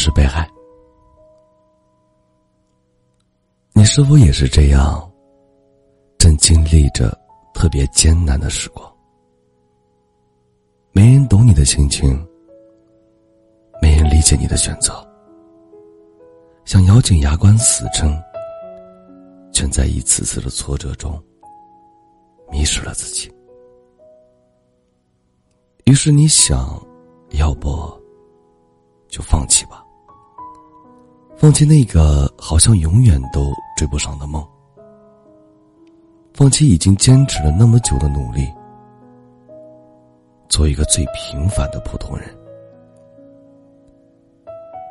是被害。你是否也是这样？正经历着特别艰难的时光，没人懂你的心情，没人理解你的选择，想咬紧牙关死撑，却在一次次的挫折中迷失了自己。于是你想，要不就放弃吧，放弃那个好像永远都追不上的梦。放弃已经坚持了那么久的努力，做一个最平凡的普通人，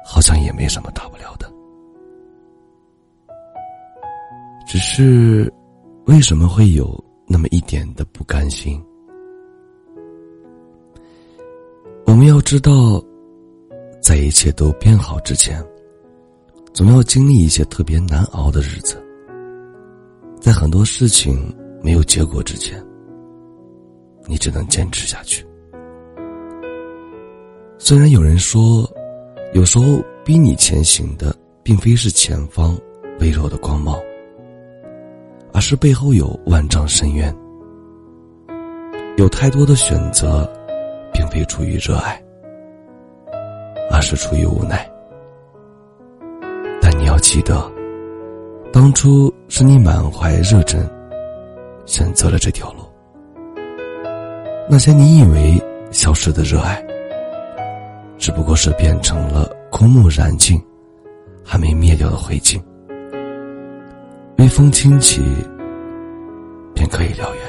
好像也没什么大不了的。只是，为什么会有那么一点的不甘心？我们要知道，在一切都变好之前，总要经历一些特别难熬的日子。在很多事情没有结果之前，你只能坚持下去。虽然有人说，有时候逼你前行的并非是前方微弱的光芒，而是背后有万丈深渊。有太多的选择，并非出于热爱，而是出于无奈。记得。当初是你满怀热忱，选择了这条路。那些你以为消失的热爱，只不过是变成了空木燃尽、还没灭掉的灰烬。微风轻起，便可以燎原。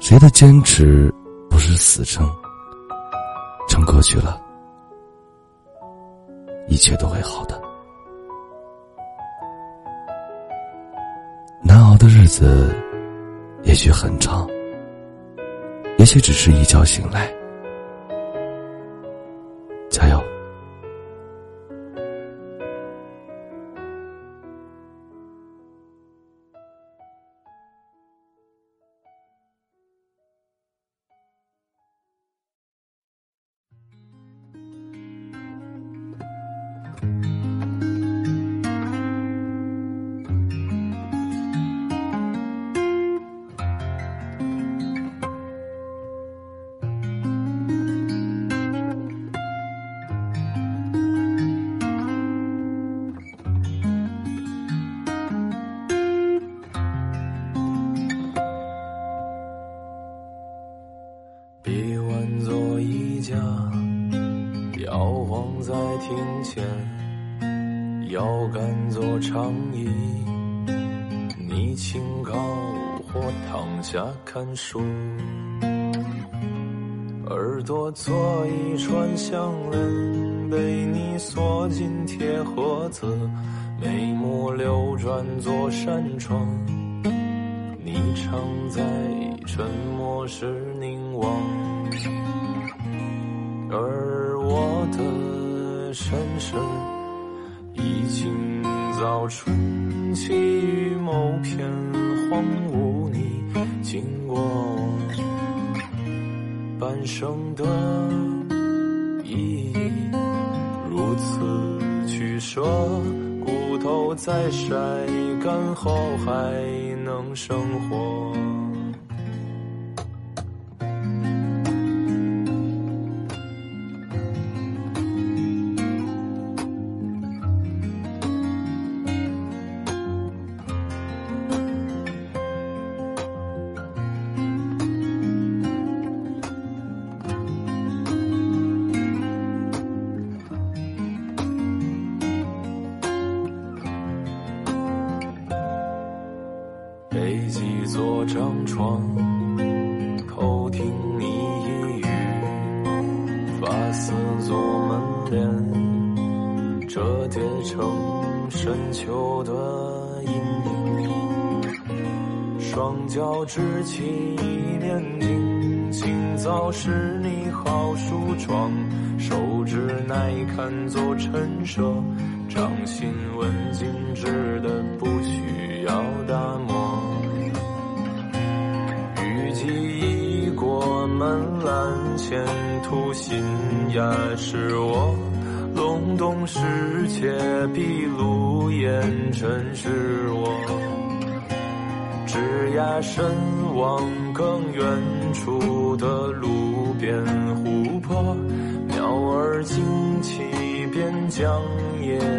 谁的坚持不是死撑？撑过去了，一切都会好的。难熬的日子，也许很长，也许只是一觉醒来。别问，做一家。在庭前，腰杆做长椅，你清高或躺下看书，耳朵做一串项链，被你锁进铁盒子，眉目流转做扇窗，你常在沉默时凝身世已经早春起于某片荒芜，你经过半生的意义，如此取舍，骨头在晒干后还能生活。背几座张床，偷听你一语，发丝做门帘，折叠成深秋的阴影。双脚支起念经，清早是你好梳妆，手指耐看做陈设，掌心纹静止的不需要打磨。记忆过门栏，前途新芽是我。隆冬时节，碧露烟尘是我。枝桠深望更远处的路边湖泊，鸟儿惊起，边疆叶子抖落。